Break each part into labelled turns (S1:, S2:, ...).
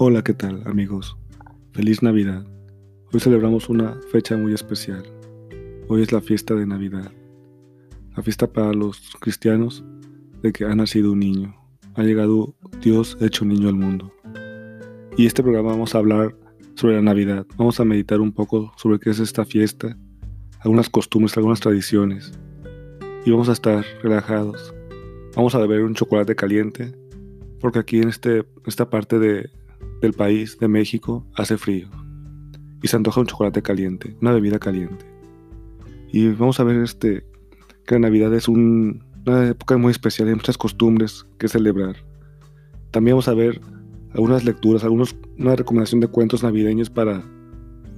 S1: Hola, ¿qué tal amigos? Feliz Navidad. Hoy celebramos una fecha muy especial. Hoy es la fiesta de Navidad. La fiesta para los cristianos de que ha nacido un niño. Ha llegado Dios hecho niño al mundo. Y este programa vamos a hablar sobre la Navidad. Vamos a meditar un poco sobre qué es esta fiesta, algunas costumbres, algunas tradiciones. Y vamos a estar relajados. Vamos a beber un chocolate caliente porque aquí en este, esta parte de, del país, de México, hace frío. Y se antoja un chocolate caliente, una bebida caliente. Y vamos a ver este, que la Navidad es una época muy especial, hay muchas costumbres que celebrar. También vamos a ver algunas lecturas, algunos, una recomendación de cuentos navideños para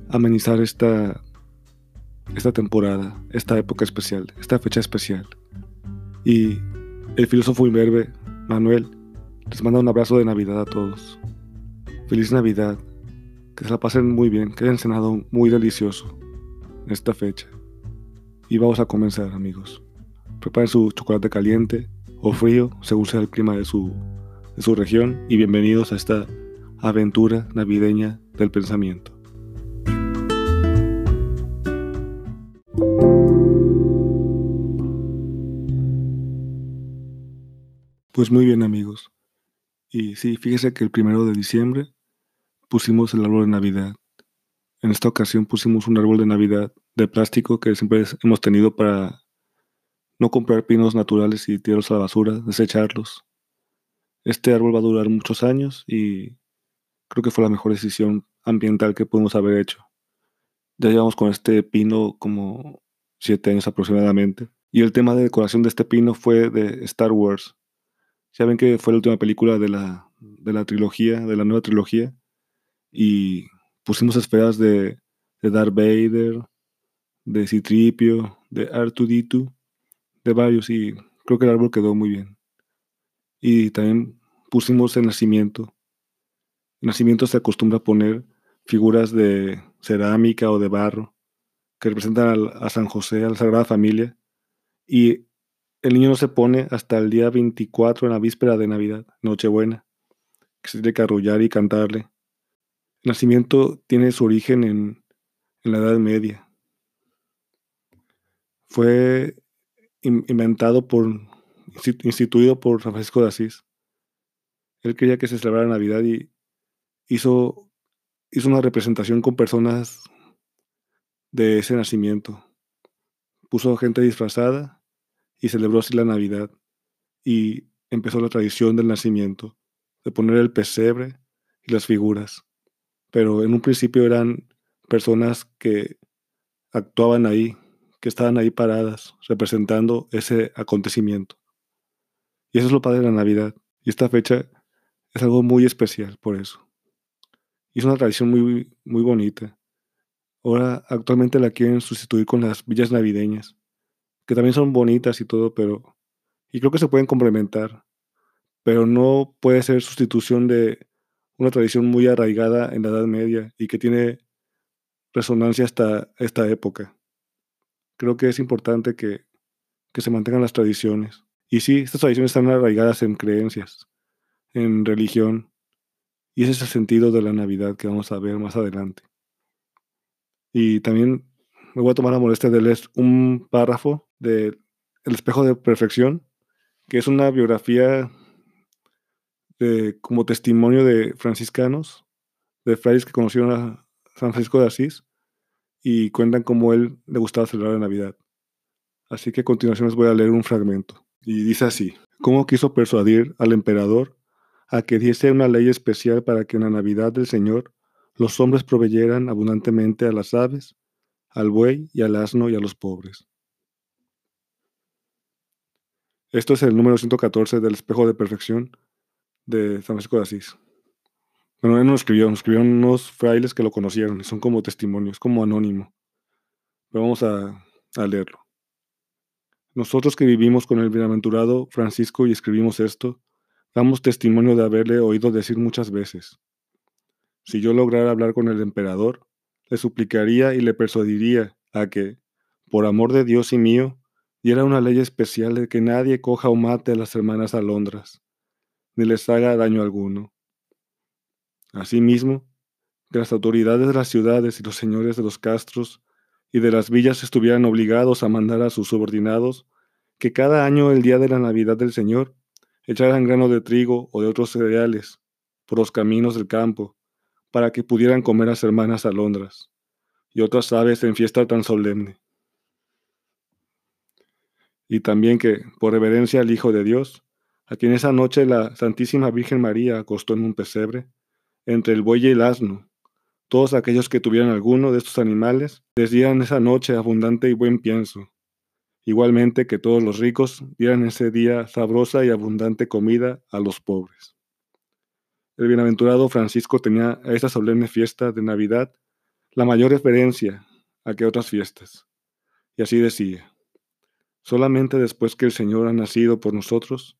S1: amenizar esta, esta temporada, esta época especial, esta fecha especial. Y el filósofo imberbe, Manuel, les manda un abrazo de Navidad a todos. Feliz Navidad. Que se la pasen muy bien, que hayan cenado muy delicioso en esta fecha. Y vamos a comenzar, amigos. Preparen su chocolate caliente o frío, según sea el clima de su, de su región, y bienvenidos a esta aventura navideña del pensamiento. Pues muy bien amigos. Y sí, fíjese que el primero de diciembre pusimos el árbol de Navidad. En esta ocasión pusimos un árbol de Navidad de plástico que siempre hemos tenido para no comprar pinos naturales y tirarlos a la basura, desecharlos. Este árbol va a durar muchos años y creo que fue la mejor decisión ambiental que pudimos haber hecho. Ya llevamos con este pino como siete años aproximadamente. Y el tema de decoración de este pino fue de Star Wars. Ya ven que fue la última película de la, de la trilogía, de la nueva trilogía y pusimos esferas de, de Darth Vader, de Citripio, de Artuditu, de varios y creo que el árbol quedó muy bien. Y también pusimos el nacimiento. El nacimiento se acostumbra a poner figuras de cerámica o de barro que representan a San José, a la Sagrada Familia. Y el niño no se pone hasta el día 24 en la víspera de Navidad, Nochebuena, que se tiene que arrullar y cantarle. El nacimiento tiene su origen en, la Edad Media. Fue inventado por, instituido por Francisco de Asís. Él quería que se celebrara Navidad y hizo, hizo una representación con personas de ese nacimiento. Puso gente disfrazada y celebró así la Navidad. Y empezó la tradición del nacimiento, de poner el pesebre y las figuras pero en un principio eran personas que actuaban ahí, que estaban ahí paradas, representando ese acontecimiento. Y eso es lo padre de la Navidad. Y esta fecha es algo muy especial por eso. Y es una tradición muy, muy bonita. Ahora actualmente la quieren sustituir con las villas navideñas, que también son bonitas y todo, pero... Y creo que se pueden complementar, pero no puede ser sustitución de una tradición muy arraigada en la Edad Media y que tiene resonancia hasta esta época. Creo que es importante que, que se mantengan las tradiciones. Y sí, estas tradiciones están arraigadas en creencias, en religión, y ese es el sentido de la Navidad que vamos a ver más adelante. Y también me voy a tomar la molestia de leer un párrafo de El espejo de perfección, que es una biografía como testimonio de franciscanos, de frailes que conocieron a San Francisco de Asís y cuentan cómo él le gustaba celebrar la Navidad. Así que a continuación les voy a leer un fragmento. Y dice así, ¿cómo quiso persuadir al emperador a que diese una ley especial para que en la Navidad del Señor los hombres proveyeran abundantemente a las aves, al buey y al asno y a los pobres? Esto es el número 114 del espejo de perfección de San Francisco de Asís. Bueno, él no lo escribió, nos escribieron unos frailes que lo conocieron y son como testimonios, como anónimo. Pero vamos a, a leerlo. Nosotros que vivimos con el bienaventurado Francisco y escribimos esto, damos testimonio de haberle oído decir muchas veces. Si yo lograra hablar con el emperador, le suplicaría y le persuadiría a que, por amor de Dios y mío, diera una ley especial de que nadie coja o mate a las hermanas alondras ni les haga daño alguno. Asimismo, que las autoridades de las ciudades y los señores de los castros y de las villas estuvieran obligados a mandar a sus subordinados que cada año el día de la Navidad del Señor echaran grano de trigo o de otros cereales por los caminos del campo, para que pudieran comer las hermanas alondras y otras aves en fiesta tan solemne. Y también que, por reverencia al Hijo de Dios, a quien esa noche la Santísima Virgen María acostó en un pesebre, entre el buey y el asno, todos aquellos que tuvieran alguno de estos animales les dieran esa noche abundante y buen pienso. Igualmente que todos los ricos dieran ese día sabrosa y abundante comida a los pobres. El bienaventurado Francisco tenía a esta solemne fiesta de Navidad la mayor referencia a que otras fiestas. Y así decía, solamente después que el Señor ha nacido por nosotros,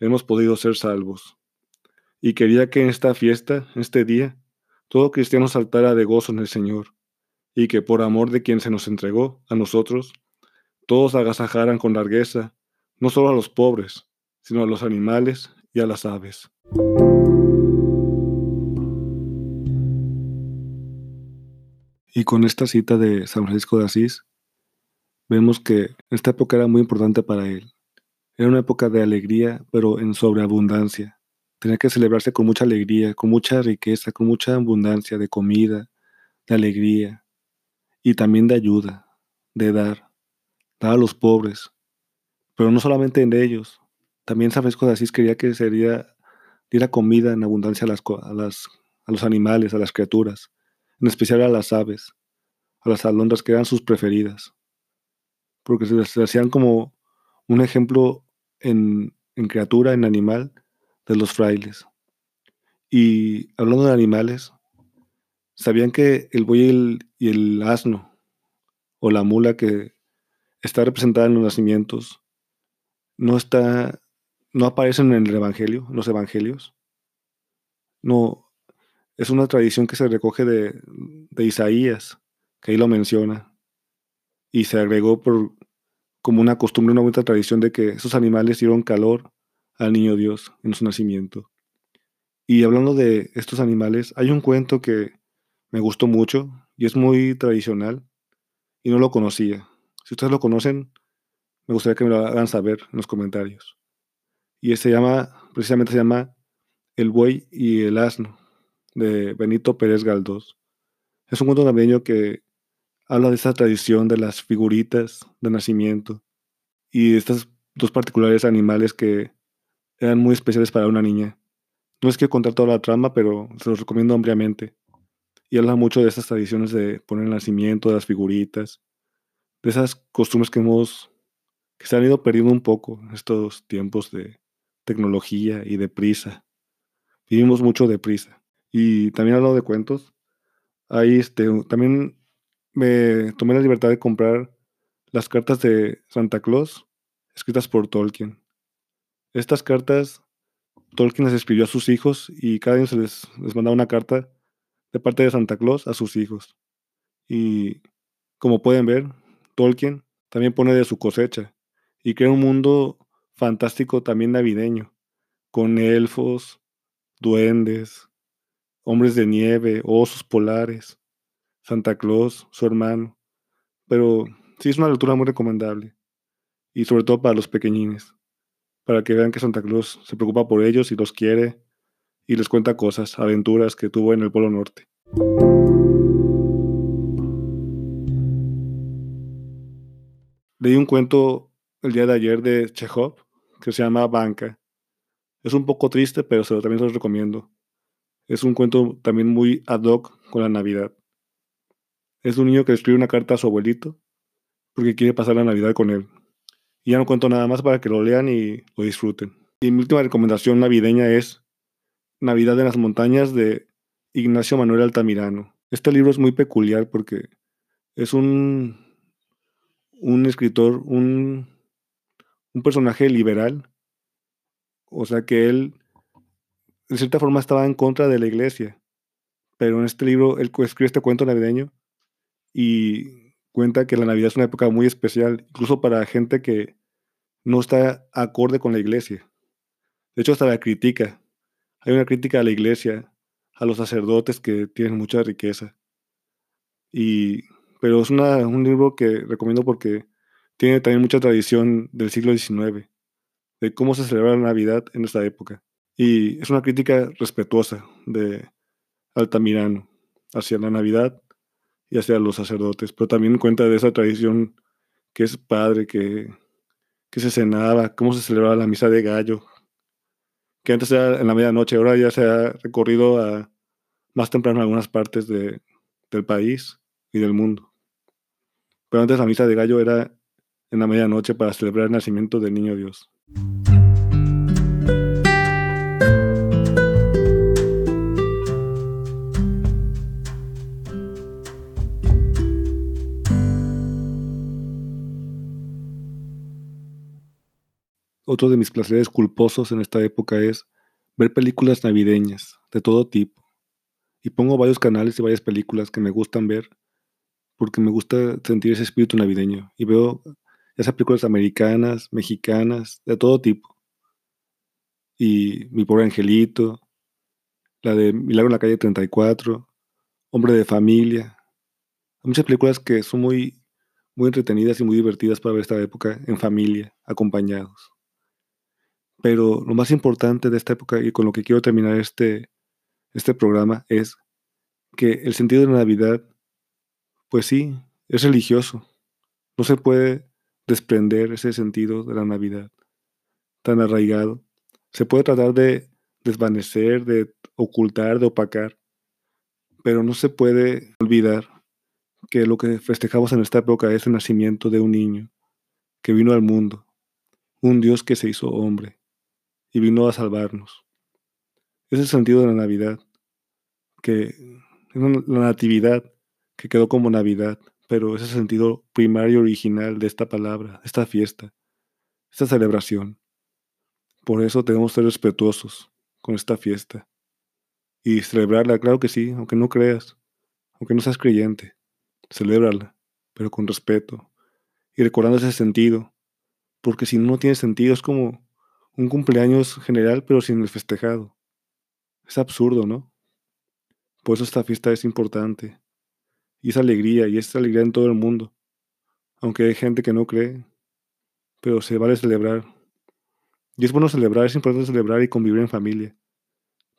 S1: hemos podido ser salvos. Y quería que en esta fiesta, este día, todo cristiano saltara de gozo en el Señor, y que por amor de quien se nos entregó, a nosotros, todos agasajaran con largueza, no solo a los pobres, sino a los animales y a las aves. Y con esta cita de San Francisco de Asís, vemos que esta época era muy importante para él. Era una época de alegría, pero en sobreabundancia. Tenía que celebrarse con mucha alegría, con mucha riqueza, con mucha abundancia de comida, de alegría y también de ayuda, de dar, dar a los pobres. Pero no solamente en ellos, también San Francisco de Asís quería que se diera, comida en abundancia a, a, los animales, a las criaturas, en especial a las aves, a las alondras que eran sus preferidas, porque se, hacían como un ejemplo en, criatura, en animal, de los frailes. Y hablando de animales, ¿sabían que el buey y el, asno, o la mula que está representada en los nacimientos, no está, no aparecen en el Evangelio, en los Evangelios? No, es una tradición que se recoge de, de Isaías, que ahí lo menciona, y se agregó por como una costumbre, una buena tradición de que esos animales dieron calor al niño Dios en su nacimiento. Y hablando de estos animales, hay un cuento que me gustó mucho y es muy tradicional y no lo conocía. Si ustedes lo conocen, me gustaría que me lo hagan saber en los comentarios. Y se llama, precisamente se llama El buey y el asno, de Benito Pérez Galdós. Es un cuento navideño que habla de esa tradición de las figuritas de nacimiento y de estos dos particulares animales que eran muy especiales para una niña. No es que contar toda la trama, pero se los recomiendo ampliamente. Y habla mucho de esas tradiciones de poner el nacimiento, de las figuritas, de esas costumbres que hemos, que se han ido perdiendo un poco en estos tiempos de tecnología y de prisa. Vivimos mucho de prisa. Y también hablo de cuentos. Ahí este, también me tomé la libertad de comprar las cartas de Santa Claus escritas por Tolkien. Estas cartas, Tolkien las escribió a sus hijos y cada año se les, les mandaba una carta de parte de Santa Claus a sus hijos. Y como pueden ver, Tolkien también pone de su cosecha y crea un mundo fantástico también navideño, con elfos, duendes, hombres de nieve, osos polares, Santa Claus, su hermano. Pero sí es una lectura muy recomendable, y sobre todo para los pequeñines para que vean que Santa Claus se preocupa por ellos y los quiere y les cuenta cosas, aventuras que tuvo en el Polo Norte. Leí un cuento el día de ayer de Chekhov que se llama Banca. Es un poco triste, pero también se los recomiendo. Es un cuento también muy ad hoc con la Navidad. Es un niño que escribe una carta a su abuelito porque quiere pasar la Navidad con él. Y ya no cuento nada más para que lo lean y lo disfruten. Y mi última recomendación navideña es Navidad en las montañas de Ignacio Manuel Altamirano. Este libro es muy peculiar porque es un, un escritor, un, un personaje liberal. O sea que él, de cierta forma, estaba en contra de la iglesia. Pero en este libro, él escribe este cuento navideño y cuenta que la Navidad es una época muy especial, incluso para gente que no está acorde con la iglesia. De hecho, hasta la critica. Hay una crítica a la iglesia a los sacerdotes que tienen mucha riqueza. Y, pero es un libro que recomiendo porque tiene también mucha tradición del siglo XIX, de cómo se celebra la Navidad en esta época. Y es una crítica respetuosa de Altamirano hacia la Navidad y hacia los sacerdotes, pero también cuenta de esa tradición que es padre, que, que se cenaba, cómo se celebraba la misa de gallo, que antes era en la medianoche, ahora ya se ha recorrido a más temprano en algunas partes de, del país y del mundo. Pero antes la misa de gallo era en la medianoche para celebrar el nacimiento del niño Dios. Otro de mis placeres culposos en esta época es ver películas navideñas de todo tipo. Y pongo varios canales y varias películas que me gustan ver porque me gusta sentir ese espíritu navideño. Y veo esas películas americanas, mexicanas, de todo tipo. Y Mi pobre angelito, la de Milagro en la calle 34, Hombre de familia. Hay muchas películas que son muy, muy entretenidas y muy divertidas para ver esta época en familia, acompañados. Pero lo más importante de esta época y con lo que quiero terminar este, este programa es que el sentido de la Navidad, pues sí, es religioso. No se puede desprender ese sentido de la Navidad tan arraigado. Se puede tratar de desvanecer, de ocultar, de opacar, pero no se puede olvidar que lo que festejamos en esta época es el nacimiento de un niño que vino al mundo, un Dios que se hizo hombre, y vino a salvarnos. Es el sentido de la Navidad, que la natividad que quedó como Navidad, pero es el sentido primario original de esta palabra, esta fiesta, esta celebración. Por eso tenemos que ser respetuosos con esta fiesta y celebrarla, claro que sí, aunque no creas, aunque no seas creyente, celébrala, pero con respeto y recordando ese sentido, porque si no tiene sentido es como un cumpleaños general pero sin el festejado. Es absurdo, ¿no? Por eso esta fiesta es importante. Y es alegría, y es alegría en todo el mundo. Aunque hay gente que no cree, pero se vale celebrar. Y es bueno celebrar, es importante celebrar y convivir en familia.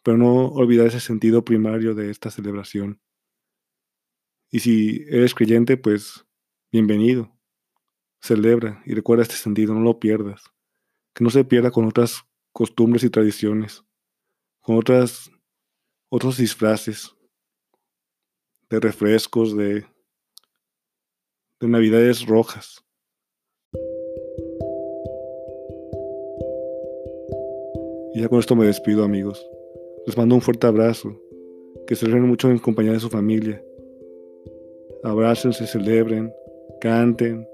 S1: Pero no olvidar ese sentido primario de esta celebración. Y si eres creyente, pues bienvenido. Celebra y recuerda este sentido, no lo pierdas que no se pierda con otras costumbres y tradiciones, con otras, otros disfraces de refrescos, de, de navidades rojas. Y ya con esto me despido amigos. Les mando un fuerte abrazo. Que se celebren mucho en compañía de su familia. Abrácense, celebren, canten,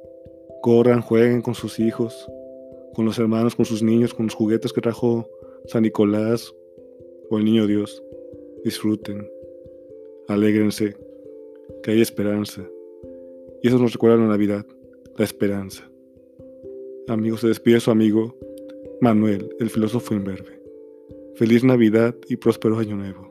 S1: corran, jueguen con sus hijos con los hermanos, con sus niños, con los juguetes que trajo San Nicolás o el Niño Dios. Disfruten, alégrense, que hay esperanza. Y eso nos recuerda la Navidad, la esperanza. Amigos, se despide su amigo Manuel, el filósofo imberbe. Feliz Navidad y próspero Año Nuevo.